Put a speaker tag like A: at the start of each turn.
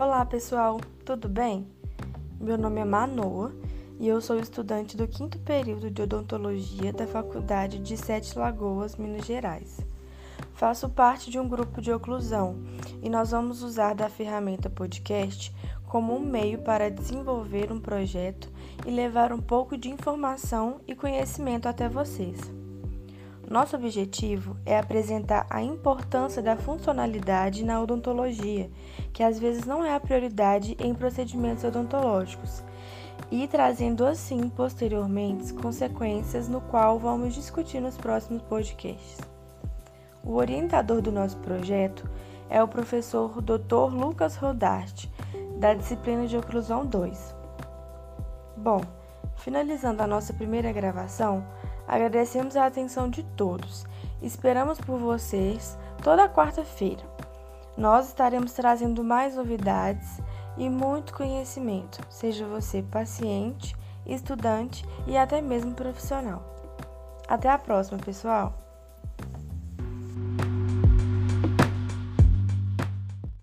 A: Olá, pessoal, tudo bem? Meu nome é Manoa e eu sou estudante do quinto período de odontologia da Faculdade de Sete Lagoas, Minas Gerais. Faço parte de um grupo de oclusão e nós vamos usar da ferramenta podcast como um meio para desenvolver um projeto e levar um pouco de informação e conhecimento até vocês. Nosso objetivo é apresentar a importância da funcionalidade na odontologia, que às vezes não é a prioridade em procedimentos odontológicos, e trazendo assim posteriormente consequências no qual vamos discutir nos próximos podcasts. O orientador do nosso projeto é o professor Dr. Lucas Rodarte, da disciplina de Oclusão 2. Bom, finalizando a nossa primeira gravação, Agradecemos a atenção de todos. Esperamos por vocês toda quarta-feira. Nós estaremos trazendo mais novidades e muito conhecimento, seja você paciente, estudante e até mesmo profissional. Até a próxima, pessoal!